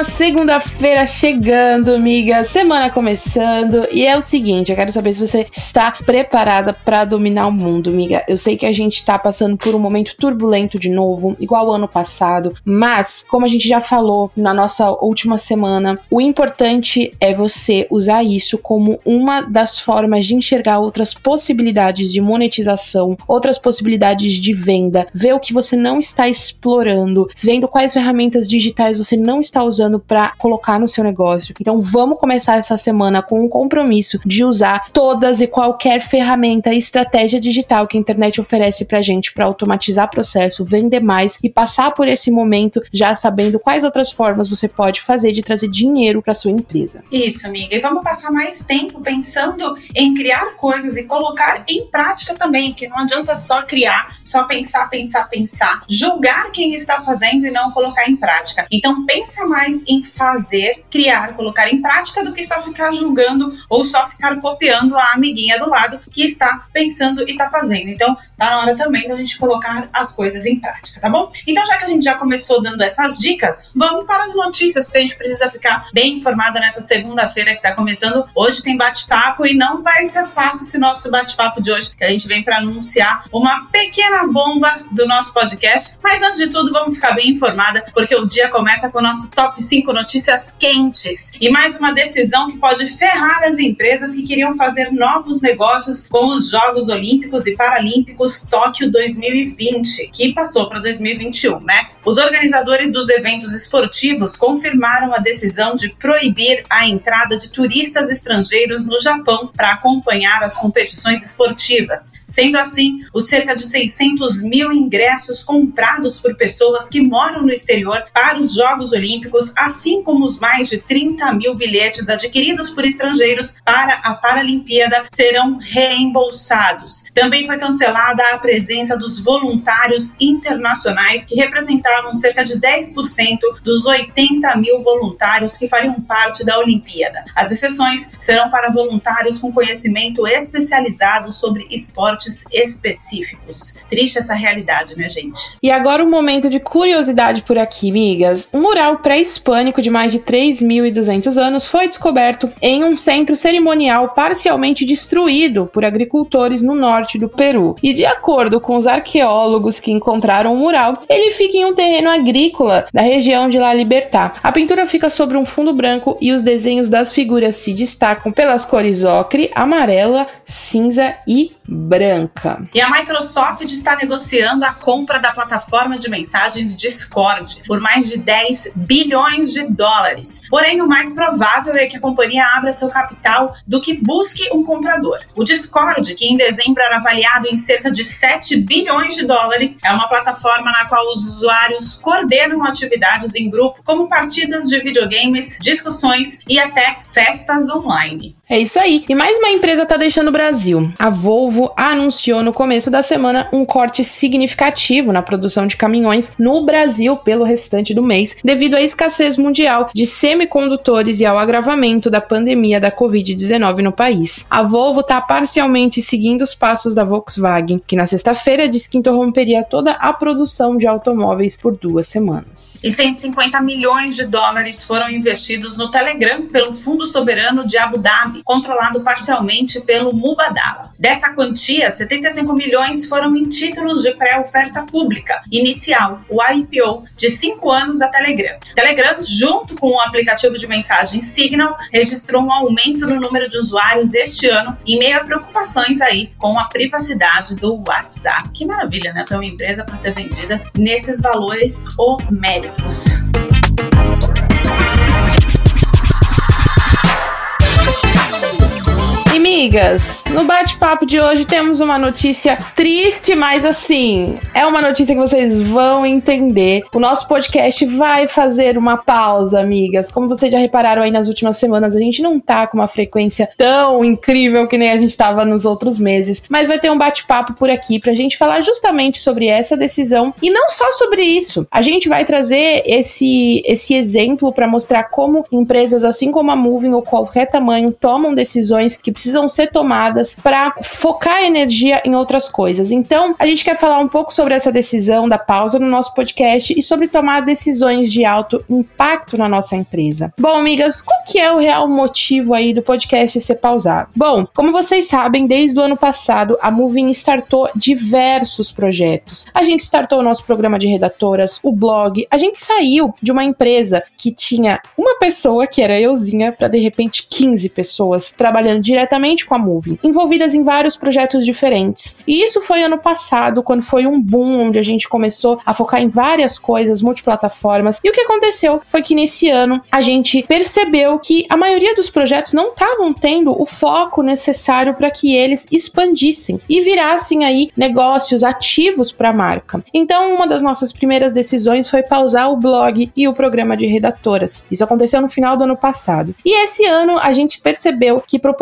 Uma segunda-feira chegando, amiga. Semana começando. E é o seguinte: eu quero saber se você está preparada para dominar o mundo, amiga. Eu sei que a gente tá passando por um momento turbulento de novo, igual ano passado. Mas, como a gente já falou na nossa última semana, o importante é você usar isso como uma das formas de enxergar outras possibilidades de monetização, outras possibilidades de venda, ver o que você não está explorando, vendo quais ferramentas digitais você não está usando para colocar no seu negócio. Então vamos começar essa semana com um compromisso de usar todas e qualquer ferramenta e estratégia digital que a internet oferece pra gente para automatizar processo, vender mais e passar por esse momento já sabendo quais outras formas você pode fazer de trazer dinheiro para sua empresa. Isso, amiga. E vamos passar mais tempo pensando em criar coisas e colocar em prática também, porque não adianta só criar, só pensar, pensar, pensar, julgar quem está fazendo e não colocar em prática. Então pensa mais em fazer, criar, colocar em prática do que só ficar julgando ou só ficar copiando a amiguinha do lado que está pensando e está fazendo. Então, tá na hora também da gente colocar as coisas em prática, tá bom? Então, já que a gente já começou dando essas dicas, vamos para as notícias, porque a gente precisa ficar bem informada nessa segunda-feira que está começando. Hoje tem bate-papo e não vai ser fácil esse nosso bate-papo de hoje, que a gente vem para anunciar uma pequena bomba do nosso podcast. Mas antes de tudo, vamos ficar bem informada, porque o dia começa com o nosso top top 5 notícias quentes e mais uma decisão que pode ferrar as empresas que queriam fazer novos negócios com os Jogos Olímpicos e Paralímpicos Tóquio 2020, que passou para 2021, né? Os organizadores dos eventos esportivos confirmaram a decisão de proibir a entrada de turistas estrangeiros no Japão para acompanhar as competições esportivas. Sendo assim, os cerca de 600 mil ingressos comprados por pessoas que moram no exterior para os Jogos Olímpicos assim como os mais de 30 mil bilhetes adquiridos por estrangeiros para a Paralimpíada, serão reembolsados. Também foi cancelada a presença dos voluntários internacionais, que representavam cerca de 10% dos 80 mil voluntários que fariam parte da Olimpíada. As exceções serão para voluntários com conhecimento especializado sobre esportes específicos. Triste essa realidade, né, gente? E agora um momento de curiosidade por aqui, migas. Um mural pré hispânico de mais de 3.200 anos foi descoberto em um centro cerimonial parcialmente destruído por agricultores no norte do Peru. E de acordo com os arqueólogos que encontraram o mural, ele fica em um terreno agrícola da região de La Libertad. A pintura fica sobre um fundo branco e os desenhos das figuras se destacam pelas cores ocre, amarela, cinza e branca. E a Microsoft está negociando a compra da plataforma de mensagens Discord por mais de 10 bilhões de dólares. Porém, o mais provável é que a companhia abra seu capital do que busque um comprador. O Discord, que em dezembro era avaliado em cerca de 7 bilhões de dólares, é uma plataforma na qual os usuários coordenam atividades em grupo, como partidas de videogames, discussões e até festas online. É isso aí. E mais uma empresa está deixando o Brasil. A Volvo anunciou no começo da semana um corte significativo na produção de caminhões no Brasil pelo restante do mês, devido à escassez mundial de semicondutores e ao agravamento da pandemia da Covid-19 no país. A Volvo está parcialmente seguindo os passos da Volkswagen, que na sexta-feira disse que interromperia toda a produção de automóveis por duas semanas. E 150 milhões de dólares foram investidos no Telegram pelo Fundo Soberano de Abu Dhabi controlado parcialmente pelo Mubadala. Dessa quantia, 75 milhões foram em títulos de pré-oferta pública inicial, o IPO, de cinco anos da Telegram. Telegram, junto com o aplicativo de mensagem Signal, registrou um aumento no número de usuários este ano, em meio a preocupações aí com a privacidade do WhatsApp. Que maravilha, né? Ter uma empresa para ser vendida nesses valores homéricos. Amigas, no bate-papo de hoje temos uma notícia triste, mas assim, é uma notícia que vocês vão entender. O nosso podcast vai fazer uma pausa, amigas. Como vocês já repararam aí nas últimas semanas, a gente não tá com uma frequência tão incrível que nem a gente tava nos outros meses, mas vai ter um bate-papo por aqui pra gente falar justamente sobre essa decisão e não só sobre isso. A gente vai trazer esse esse exemplo para mostrar como empresas assim como a Moving ou qualquer tamanho tomam decisões que precisam ser tomadas para focar energia em outras coisas. Então, a gente quer falar um pouco sobre essa decisão da pausa no nosso podcast e sobre tomar decisões de alto impacto na nossa empresa. Bom, amigas, qual que é o real motivo aí do podcast ser pausado? Bom, como vocês sabem, desde o ano passado a Moving startou diversos projetos. A gente startou o nosso programa de redatoras, o blog, a gente saiu de uma empresa que tinha uma pessoa, que era euzinha, para de repente 15 pessoas trabalhando diretamente com a Moving, envolvidas em vários projetos diferentes. E isso foi ano passado, quando foi um boom onde a gente começou a focar em várias coisas, multiplataformas. E o que aconteceu foi que nesse ano a gente percebeu que a maioria dos projetos não estavam tendo o foco necessário para que eles expandissem e virassem aí negócios ativos para a marca. Então, uma das nossas primeiras decisões foi pausar o blog e o programa de redatoras. Isso aconteceu no final do ano passado. E esse ano a gente percebeu que para o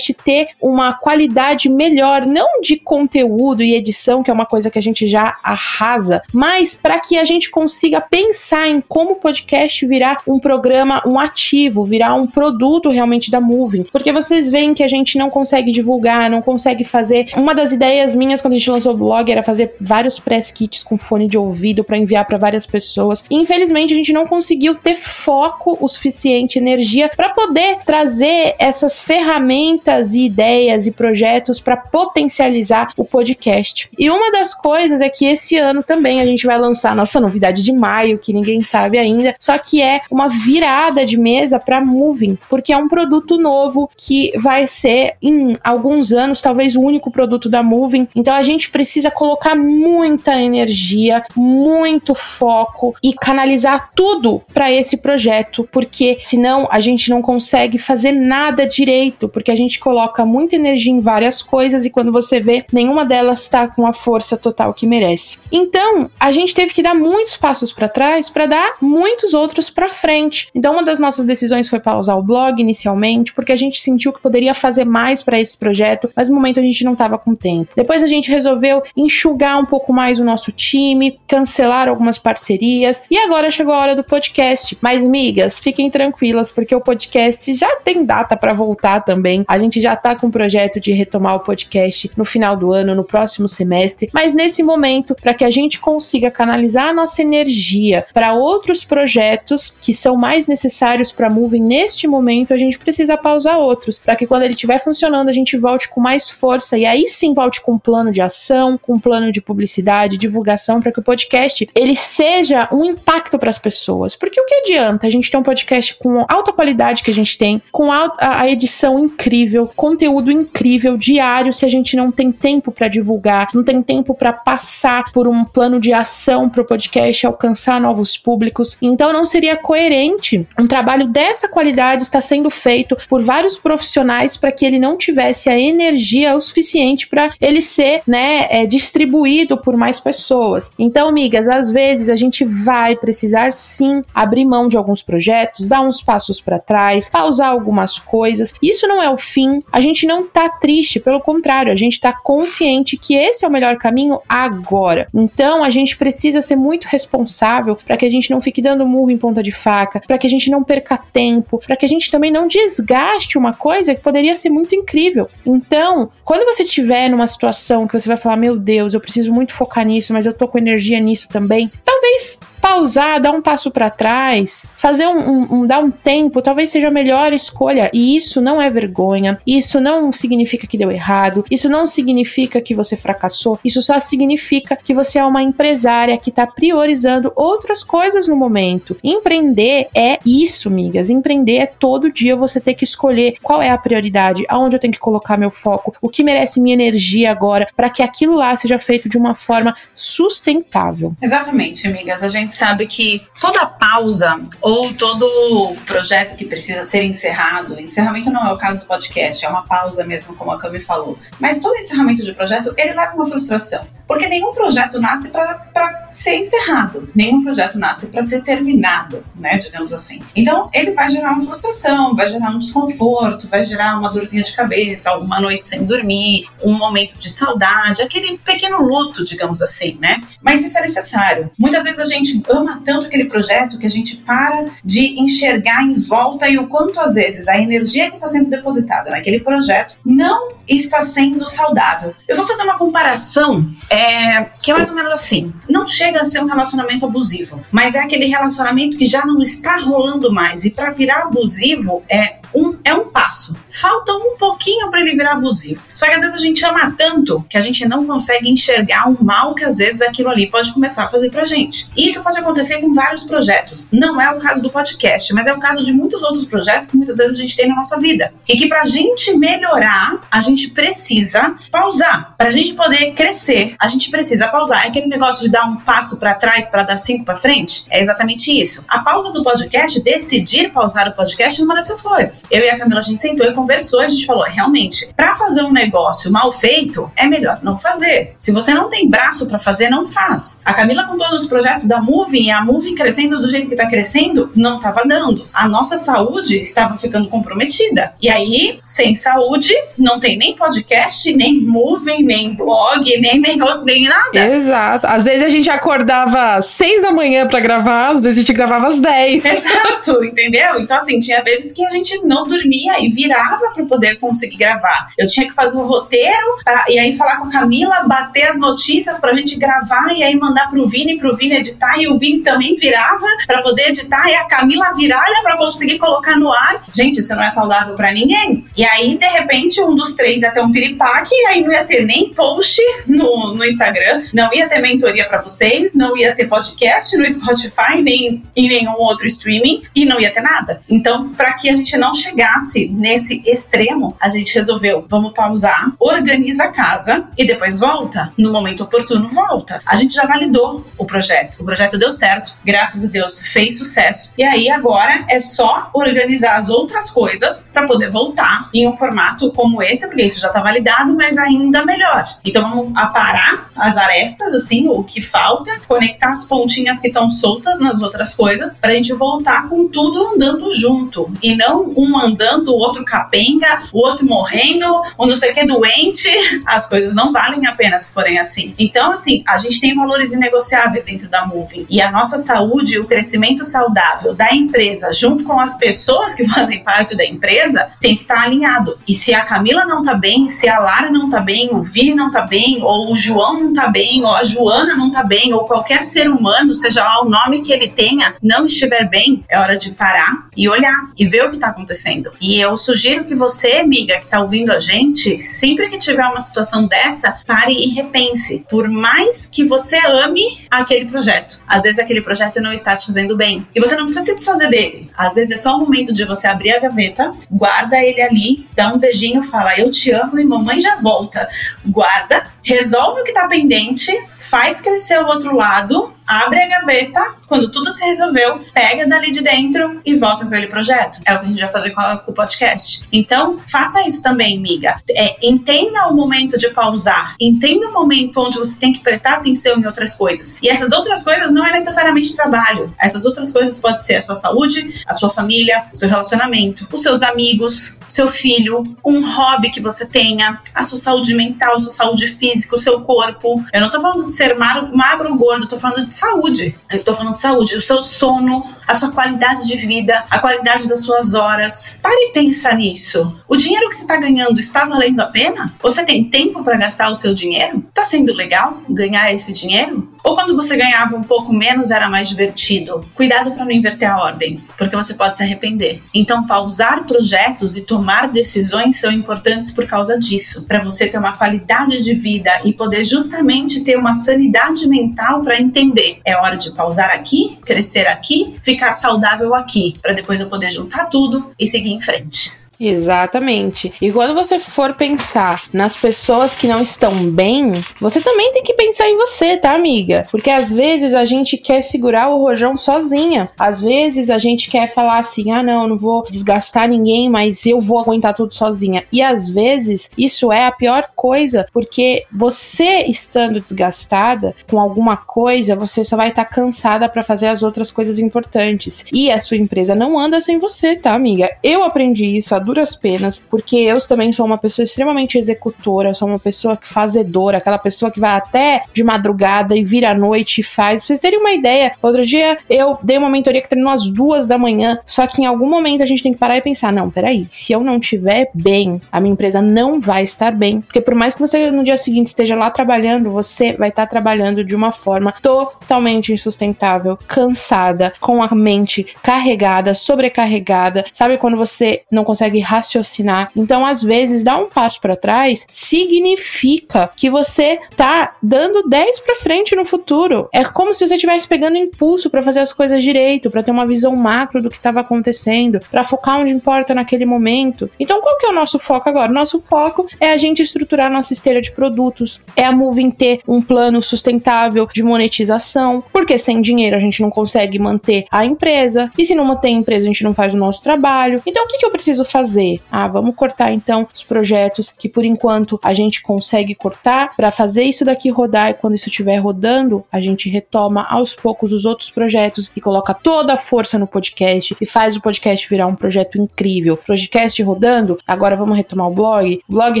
podcast ter uma qualidade melhor, não de conteúdo e edição, que é uma coisa que a gente já arrasa, mas para que a gente consiga pensar em como o podcast virar um programa, um ativo, virar um produto realmente da Moving. Porque vocês veem que a gente não consegue divulgar, não consegue fazer. Uma das ideias minhas quando a gente lançou o blog era fazer vários press kits com fone de ouvido para enviar para várias pessoas. E, infelizmente a gente não conseguiu ter foco o suficiente, energia para poder trazer essas ferramentas e ideias e projetos para potencializar o podcast. E uma das coisas é que esse ano também a gente vai lançar nossa novidade de maio, que ninguém sabe ainda, só que é uma virada de mesa para Moving, porque é um produto novo que vai ser em alguns anos talvez o único produto da Moving. Então a gente precisa colocar muita energia, muito foco e canalizar tudo para esse projeto, porque senão a gente não consegue fazer nada direito, porque a gente coloca muita energia em várias coisas e quando você vê, nenhuma delas está com a força total que merece. Então, a gente teve que dar muitos passos para trás para dar muitos outros para frente. Então, uma das nossas decisões foi pausar o blog inicialmente, porque a gente sentiu que poderia fazer mais para esse projeto, mas no momento a gente não estava com tempo. Depois a gente resolveu enxugar um pouco mais o nosso time, cancelar algumas parcerias e agora chegou a hora do podcast. Mas migas, fiquem tranquilas porque o podcast já tem data para voltar também. A gente já tá com o projeto de retomar o podcast no final do ano, no próximo semestre, mas nesse momento, para que a gente consiga canalizar a nossa energia para outros projetos que são mais necessários para Moving neste momento, a gente precisa pausar outros, para que quando ele estiver funcionando, a gente volte com mais força e aí sim volte com um plano de ação, com um plano de publicidade, divulgação, para que o podcast ele seja um impacto para as pessoas. Porque o que adianta a gente ter um podcast com alta qualidade que a gente tem, com a, a edição incrível, conteúdo incrível diário, se a gente não tem tempo para divulgar, não tem tempo para passar por um plano de ação para o podcast alcançar novos públicos. Então não seria coerente um trabalho dessa qualidade estar sendo feito por vários profissionais para que ele não tivesse a energia o suficiente para ele ser, né, é, distribuído por mais pessoas. Então, amigas, às vezes a gente vai precisar sim abrir mão de alguns projetos, dar uns passos para trás, pausar algumas coisas. Isso não é o fim. A gente não tá triste, pelo contrário, a gente tá consciente que esse é o melhor caminho agora. Então, a gente precisa ser muito responsável para que a gente não fique dando murro em ponta de faca, para que a gente não perca tempo, para que a gente também não desgaste uma coisa que poderia ser muito incrível. Então, quando você estiver numa situação que você vai falar, meu Deus, eu preciso muito focar nisso, mas eu tô com energia nisso também, talvez pausar, dar um passo para trás, fazer um, um, um, dar um tempo, talvez seja a melhor escolha. E isso não é vergonha, isso não significa que deu errado, isso não significa que você fracassou, isso só significa que você é uma empresária que está priorizando outras coisas no momento. Empreender é isso, migas. Empreender é todo dia você ter que escolher qual é a prioridade, aonde eu tenho que colocar meu foco, o que merece minha energia agora, para que aquilo lá seja feito de uma forma sustentável. Exatamente, amigas. A gente gente sabe que toda pausa ou todo projeto que precisa ser encerrado, encerramento não é o caso do podcast, é uma pausa mesmo, como a Cami falou, mas todo encerramento de projeto, ele leva uma frustração. Porque nenhum projeto nasce para ser encerrado, nenhum projeto nasce para ser terminado, né, digamos assim. Então, ele vai gerar uma frustração, vai gerar um desconforto, vai gerar uma dorzinha de cabeça, uma noite sem dormir, um momento de saudade, aquele pequeno luto, digamos assim, né? Mas isso é necessário. Muitas vezes a gente ama tanto aquele projeto que a gente para de enxergar em volta e o quanto às vezes a energia que está sendo depositada naquele projeto não está sendo saudável. Eu vou fazer uma comparação. É, que é mais ou menos assim. Não chega a ser um relacionamento abusivo, mas é aquele relacionamento que já não está rolando mais. E para virar abusivo é um, é um passo. Falta um pouquinho para ele virar abusivo. Só que às vezes a gente ama tanto que a gente não consegue enxergar o mal que às vezes aquilo ali pode começar a fazer pra gente. E isso pode acontecer com vários projetos. Não é o caso do podcast, mas é o caso de muitos outros projetos que muitas vezes a gente tem na nossa vida. E que pra gente melhorar, a gente precisa pausar. Pra gente poder crescer, a gente precisa pausar. É aquele negócio de dar um passo para trás para dar cinco para frente? É exatamente isso. A pausa do podcast, decidir pausar o podcast é uma dessas coisas. Eu e a Camila, a gente sentou e conversou, a gente falou, realmente, para fazer um negócio mal feito, é melhor não fazer. Se você não tem braço para fazer, não faz. A Camila com todos os projetos da Moving, e a Moving crescendo do jeito que tá crescendo, não estava dando. A nossa saúde estava ficando comprometida. E aí, sem saúde, não tem nem podcast, nem Moving, nem blog, nem, nem, nem nada. Exato. Às vezes a gente acordava às seis da manhã para gravar, às vezes a gente gravava às dez. Exato, entendeu? Então, assim, tinha vezes que a gente não dormia e virava para poder conseguir gravar. Eu tinha que fazer o um roteiro pra, e aí falar com a Camila, bater as notícias pra gente gravar e aí mandar pro Vini, pro Vini editar e o Vini também virava para poder editar e a Camila viralha para conseguir colocar no ar. Gente, isso não é saudável para ninguém. E aí, de repente, um dos três ia ter um piripaque e aí não ia ter nem post no, no Instagram, não ia ter mentoria para vocês, não ia ter podcast no Spotify, nem em nenhum outro streaming e não ia ter nada. Então, para que a gente não chegasse nesse extremo, a gente resolveu, vamos pausar, organiza a casa e depois volta. No momento oportuno, volta. A gente já validou o projeto. O projeto deu certo, graças a Deus, fez sucesso. E aí agora é só organizar as outras coisas para poder voltar em um formato como esse, porque isso já está validado, mas ainda melhor. Então vamos aparar as arestas, assim, o que falta, conectar as pontinhas que estão soltas nas outras coisas, para a gente voltar com tudo andando junto e não um andando, o outro capenga, o outro morrendo, o não sei o que doente. As coisas não valem a pena se forem assim. Então, assim, a gente tem valores inegociáveis dentro da Moving. E a nossa saúde, o crescimento saudável da empresa, junto com as pessoas que fazem parte da empresa, tem que estar tá alinhado. E se a Camila não tá bem, se a Lara não tá bem, o Vini não tá bem, ou o João não tá bem, ou a Joana não tá bem, ou qualquer ser humano, seja lá o nome que ele tenha, não estiver bem, é hora de parar e olhar e ver o que tá acontecendo acontecendo. E eu sugiro que você, amiga, que está ouvindo a gente, sempre que tiver uma situação dessa, pare e repense. Por mais que você ame aquele projeto, às vezes aquele projeto não está te fazendo bem. E você não precisa se desfazer dele. Às vezes é só o momento de você abrir a gaveta, guarda ele ali, dá um beijinho, fala eu te amo e mamãe já volta. Guarda, resolve o que está pendente, faz crescer o outro lado, abre a gaveta, quando tudo se resolveu, pega dali de dentro e volta com aquele projeto. É o que a gente vai fazer com, a, com o podcast. Então, faça isso também, amiga. É, entenda o momento de pausar, entenda o momento onde você tem que prestar atenção em outras coisas. E essas outras coisas não é necessariamente trabalho. Essas outras coisas pode ser a sua saúde, a sua família, o seu relacionamento, os seus amigos, seu filho, um hobby que você tenha, a sua saúde mental, a sua saúde física, o seu corpo. Eu não tô falando de ser magro, magro ou gordo, eu tô falando de saúde. Eu estou falando de saúde, o seu sono, a sua qualidade de vida, a qualidade das suas horas. Pare e pensa nisso. O dinheiro que você está ganhando está valendo a pena? Você tem tempo para gastar o seu dinheiro? Tá sendo legal ganhar esse dinheiro? Ou quando você ganhava um pouco menos era mais divertido? Cuidado para não inverter a ordem, porque você pode se arrepender. Então, pausar projetos e tomar decisões são importantes por causa disso, para você ter uma qualidade de vida e poder justamente ter uma sanidade mental para entender. É hora de pausar aqui, crescer aqui, ficar saudável aqui, para depois eu poder juntar tudo e seguir em frente. Exatamente. E quando você for pensar nas pessoas que não estão bem, você também tem que pensar em você, tá, amiga? Porque às vezes a gente quer segurar o rojão sozinha. Às vezes a gente quer falar assim: ah, não, não vou desgastar ninguém, mas eu vou aguentar tudo sozinha. E às vezes isso é a pior coisa, porque você estando desgastada com alguma coisa, você só vai estar tá cansada para fazer as outras coisas importantes. E a sua empresa não anda sem você, tá, amiga? Eu aprendi isso a duras penas, porque eu também sou uma pessoa extremamente executora, sou uma pessoa fazedora, aquela pessoa que vai até de madrugada e vira à noite e faz. Pra vocês terem uma ideia, outro dia eu dei uma mentoria que terminou às duas da manhã, só que em algum momento a gente tem que parar e pensar: não, peraí, se eu não tiver bem, a minha empresa não vai estar bem. Porque por mais que você no dia seguinte esteja lá trabalhando, você vai estar trabalhando de uma forma totalmente insustentável, cansada, com a mente carregada, sobrecarregada. Sabe quando você não consegue raciocinar? Então, às vezes, dar um passo para trás significa que você tá dando 10 para frente no futuro. É como se você estivesse pegando impulso para fazer as coisas direito, para ter uma visão macro do que estava acontecendo, para focar onde importa naquele momento. Então, qual que é o nosso foco agora? Nosso foco é a gente estruturar nossa esteira de produtos, é a Moving ter um plano sustentável de monetização, porque sem dinheiro a gente não consegue manter a empresa, e se não manter a empresa a gente não faz o nosso trabalho. Então, o que, que eu preciso fazer? Ah, vamos cortar então os projetos que por enquanto a gente consegue cortar para fazer isso daqui rodar e quando isso estiver rodando, a gente retoma aos poucos os outros projetos e coloca toda a força no podcast e faz o podcast virar um projeto incrível. Podcast rodando, agora vamos retomar o blog, blog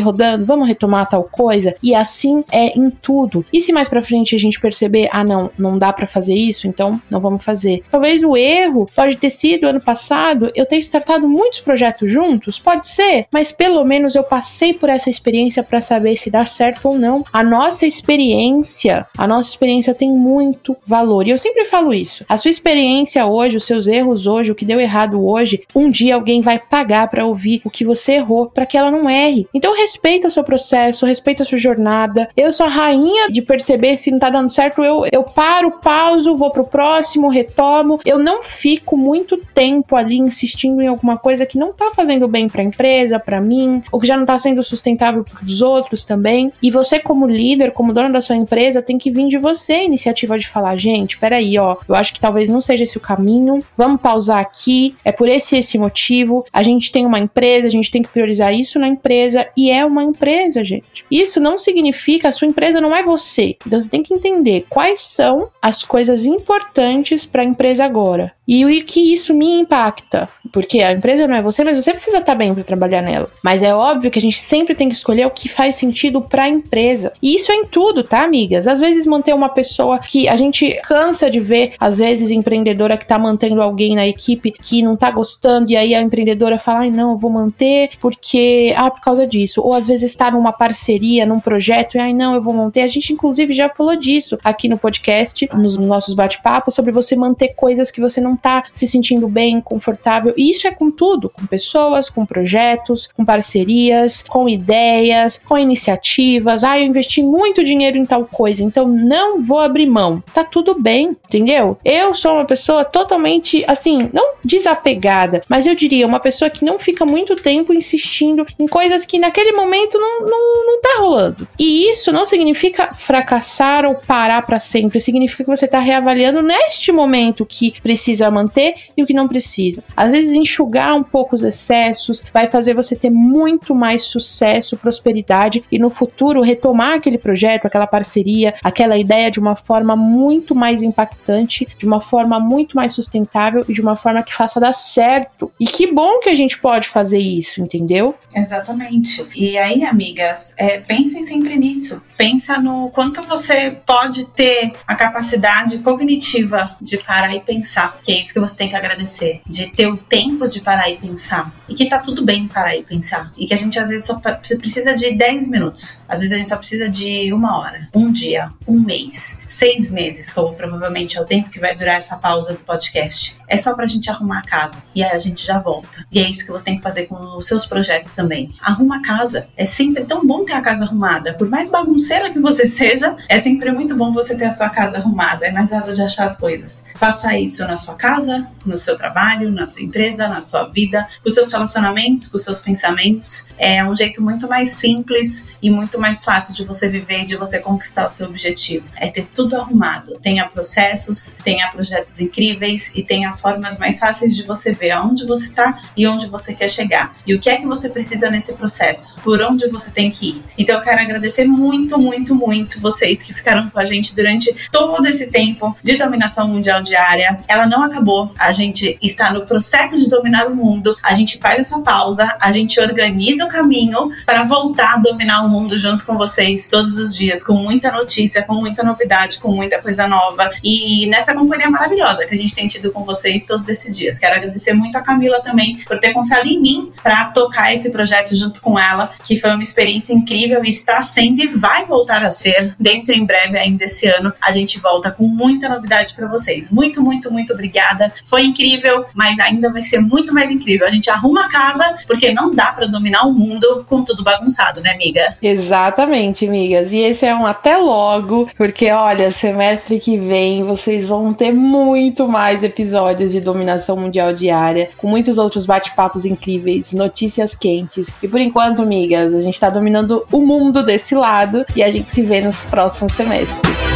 rodando, vamos retomar tal coisa e assim é em tudo. E se mais para frente a gente perceber, ah não, não dá para fazer isso, então não vamos fazer. Talvez o erro pode ter sido ano passado eu ter startado muitos projetos juntos, pode ser, mas pelo menos eu passei por essa experiência para saber se dá certo ou não. A nossa experiência, a nossa experiência tem muito valor. E eu sempre falo isso. A sua experiência hoje, os seus erros hoje, o que deu errado hoje, um dia alguém vai pagar para ouvir o que você errou, para que ela não erre. Então respeita o seu processo, respeita a sua jornada. Eu sou a rainha de perceber se não tá dando certo, eu, eu paro, pauso, vou pro próximo, retomo. Eu não fico muito tempo ali insistindo em alguma coisa que não tá fazendo bem para a empresa, para mim, ou que já não tá sendo sustentável para os outros também. E você como líder, como dono da sua empresa, tem que vir de você a iniciativa de falar, gente, peraí, ó, eu acho que talvez não seja esse o caminho. Vamos pausar aqui. É por esse esse motivo. A gente tem uma empresa, a gente tem que priorizar isso na empresa e é uma empresa, gente. Isso não significa a sua empresa não é você. Então você tem que entender quais são as coisas importantes para a empresa agora e o que isso me impacta. Porque a empresa não é você, mas você precisa estar bem para trabalhar nela. Mas é óbvio que a gente sempre tem que escolher o que faz sentido para a empresa. E isso é em tudo, tá, amigas? Às vezes manter uma pessoa que a gente cansa de ver, às vezes empreendedora que tá mantendo alguém na equipe que não tá gostando e aí a empreendedora fala: "Ai, não, eu vou manter porque ah, por causa disso". Ou às vezes está numa parceria, num projeto e ai, não, eu vou manter. A gente inclusive já falou disso aqui no podcast, nos nossos bate-papos sobre você manter coisas que você não tá se sentindo bem, confortável. E isso é com tudo, com pessoas, com projetos, com parcerias, com ideias, com iniciativas. Ah, eu investi muito dinheiro em tal coisa, então não vou abrir mão. Tá tudo bem, entendeu? Eu sou uma pessoa totalmente, assim, não desapegada, mas eu diria uma pessoa que não fica muito tempo insistindo em coisas que naquele momento não, não, não tá rolando. E isso não significa fracassar ou parar para sempre, significa que você tá reavaliando neste momento que precisa manter e o que não precisa. Às vezes, enxugar um pouco os excessos vai fazer você ter muito mais sucesso, prosperidade e no futuro retomar aquele projeto, aquela parceria, aquela ideia de uma forma muito mais impactante, de uma forma muito mais sustentável e de uma forma que faça dar certo. E que bom que a gente pode fazer isso, entendeu? Exatamente. E aí, amigas, é, pensem sempre nisso. Pensa no quanto você pode ter a capacidade cognitiva de parar e pensar, que é isso que você tem que agradecer, de ter o tempo de parar e pensar. E que tá tudo bem parar e pensar. E que a gente às vezes só precisa de 10 minutos. Às vezes a gente só precisa de uma hora, um dia, um mês, seis meses, como provavelmente é o tempo que vai durar essa pausa do podcast. É só pra gente arrumar a casa. E aí a gente já volta. E é isso que você tem que fazer com os seus projetos também. Arruma a casa. É sempre tão bom ter a casa arrumada. Por mais bagunceira que você seja, é sempre muito bom você ter a sua casa arrumada. É mais fácil de achar as coisas. Faça isso na sua casa, no seu trabalho, na sua empresa, na sua vida, com seus relacionamentos, com seus pensamentos. É um jeito muito mais simples e muito mais fácil de você viver e de você conquistar o seu objetivo. É ter tudo arrumado. Tenha processos, tenha projetos incríveis e tenha formas mais fáceis de você ver aonde você está e onde você quer chegar. E o que é que você precisa nesse processo, por onde você tem que ir. Então eu quero agradecer muito, muito, muito vocês que ficaram com a gente durante todo esse tempo de dominação mundial diária. Ela não acabou. A gente está no processo de dominar o mundo. A gente faz essa pausa, a gente organiza o caminho para voltar a dominar o mundo junto com vocês todos os dias, com muita notícia, com muita novidade, com muita coisa nova. E nessa companhia maravilhosa que a gente tem tido com vocês todos esses dias. Quero agradecer muito a Camila também por ter confiado em mim para tocar esse projeto junto com ela, que foi uma experiência incrível e está sendo e vai voltar a ser dentro em breve ainda esse ano. A gente volta com muita novidade para vocês. Muito, muito, muito obrigada. Foi incrível, mas ainda vai ser muito mais incrível. A gente arruma a casa porque não dá para dominar o mundo com tudo bagunçado, né, amiga? Exatamente, amigas. E esse é um até logo, porque olha, semestre que vem vocês vão ter muito mais episódios de dominação mundial diária, com muitos outros bate-papos incríveis, notícias quentes. E por enquanto, amigas, a gente tá dominando o mundo desse lado e a gente se vê nos próximos semestres.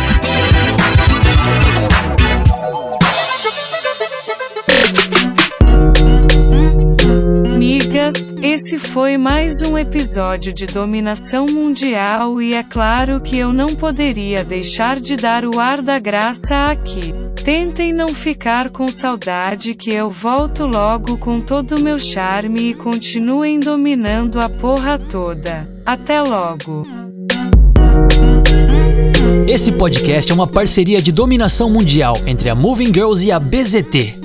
Esse foi mais um episódio de Dominação Mundial e é claro que eu não poderia deixar de dar o ar da graça aqui. Tentem não ficar com saudade que eu volto logo com todo o meu charme e continuem dominando a porra toda. Até logo. Esse podcast é uma parceria de dominação mundial entre a Moving Girls e a BZT.